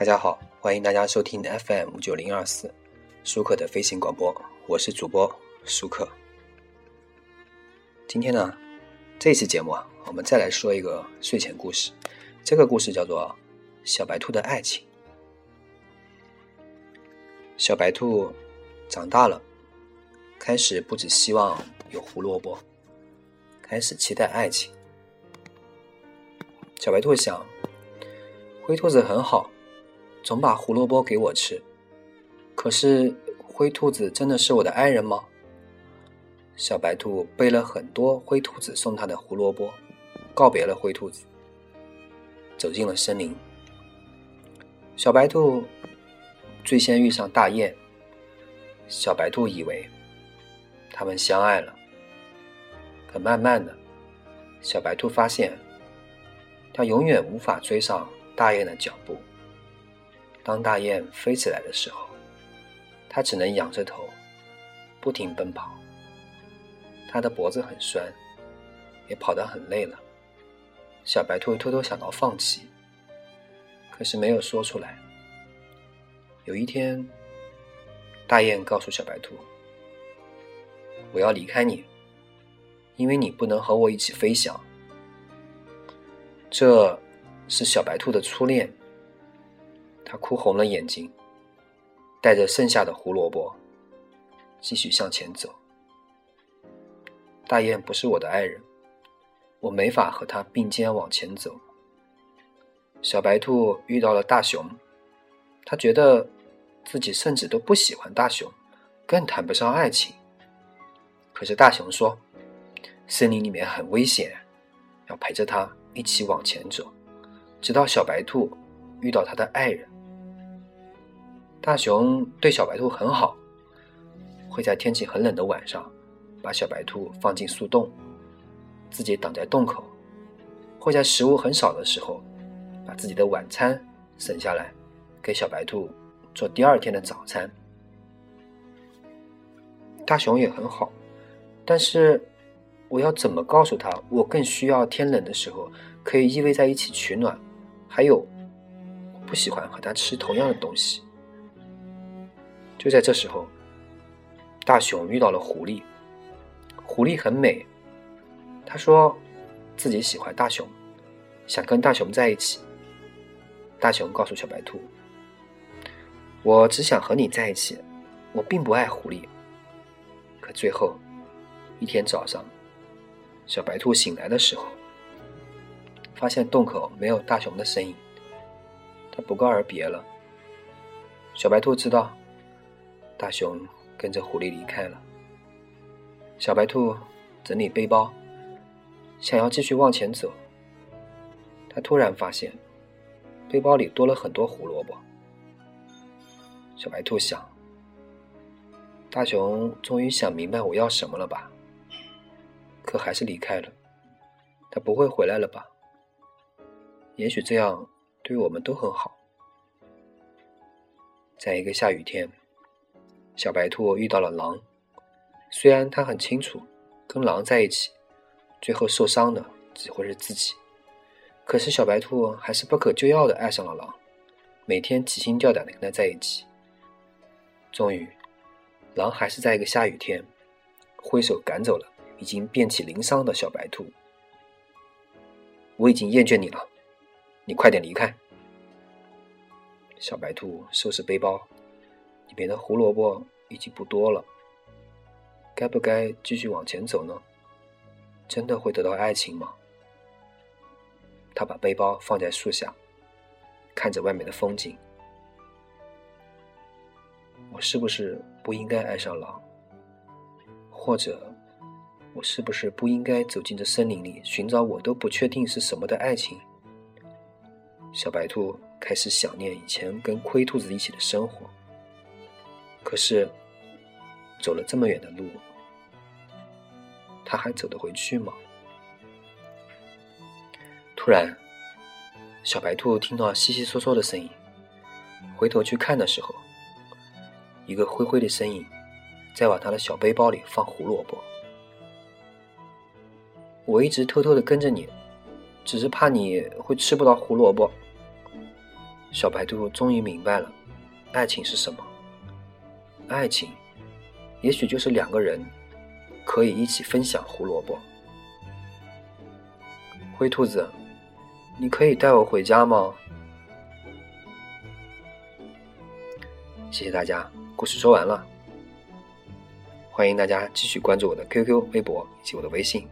大家好，欢迎大家收听 FM 九零二四舒克的飞行广播，我是主播舒克。今天呢，这期节目啊，我们再来说一个睡前故事。这个故事叫做《小白兔的爱情》。小白兔长大了，开始不只希望有胡萝卜，开始期待爱情。小白兔想，灰兔子很好。总把胡萝卜给我吃，可是灰兔子真的是我的爱人吗？小白兔背了很多灰兔子送他的胡萝卜，告别了灰兔子，走进了森林。小白兔最先遇上大雁，小白兔以为他们相爱了，可慢慢的，小白兔发现，他永远无法追上大雁的脚步。当大雁飞起来的时候，它只能仰着头，不停奔跑。它的脖子很酸，也跑得很累了。小白兔偷偷想到放弃，可是没有说出来。有一天，大雁告诉小白兔：“我要离开你，因为你不能和我一起飞翔。”这是小白兔的初恋。他哭红了眼睛，带着剩下的胡萝卜，继续向前走。大雁不是我的爱人，我没法和他并肩往前走。小白兔遇到了大熊，他觉得自己甚至都不喜欢大熊，更谈不上爱情。可是大熊说，森林里面很危险，要陪着他一起往前走，直到小白兔遇到他的爱人。大熊对小白兔很好，会在天气很冷的晚上，把小白兔放进树洞，自己挡在洞口；会在食物很少的时候，把自己的晚餐省下来，给小白兔做第二天的早餐。大熊也很好，但是我要怎么告诉他，我更需要天冷的时候可以依偎在一起取暖？还有，不喜欢和他吃同样的东西。就在这时候，大熊遇到了狐狸。狐狸很美，他说自己喜欢大熊，想跟大熊在一起。大熊告诉小白兔：“我只想和你在一起，我并不爱狐狸。”可最后一天早上，小白兔醒来的时候，发现洞口没有大熊的身影，他不告而别了。小白兔知道。大熊跟着狐狸离开了。小白兔整理背包，想要继续往前走。他突然发现，背包里多了很多胡萝卜。小白兔想：大熊终于想明白我要什么了吧？可还是离开了。他不会回来了吧？也许这样对我们都很好。在一个下雨天。小白兔遇到了狼，虽然他很清楚，跟狼在一起，最后受伤的只会是自己，可是小白兔还是不可救药的爱上了狼，每天提心吊胆的跟他在一起。终于，狼还是在一个下雨天，挥手赶走了已经遍体鳞伤的小白兔。我已经厌倦你了，你快点离开。小白兔收拾背包。里面的胡萝卜已经不多了，该不该继续往前走呢？真的会得到爱情吗？他把背包放在树下，看着外面的风景。我是不是不应该爱上狼？或者，我是不是不应该走进这森林里，寻找我都不确定是什么的爱情？小白兔开始想念以前跟灰兔子一起的生活。可是，走了这么远的路，他还走得回去吗？突然，小白兔听到悉悉嗦嗦的声音，回头去看的时候，一个灰灰的身影在往他的小背包里放胡萝卜。我一直偷偷的跟着你，只是怕你会吃不到胡萝卜。小白兔终于明白了，爱情是什么。爱情，也许就是两个人可以一起分享胡萝卜。灰兔子，你可以带我回家吗？谢谢大家，故事说完了。欢迎大家继续关注我的 QQ、微博以及我的微信。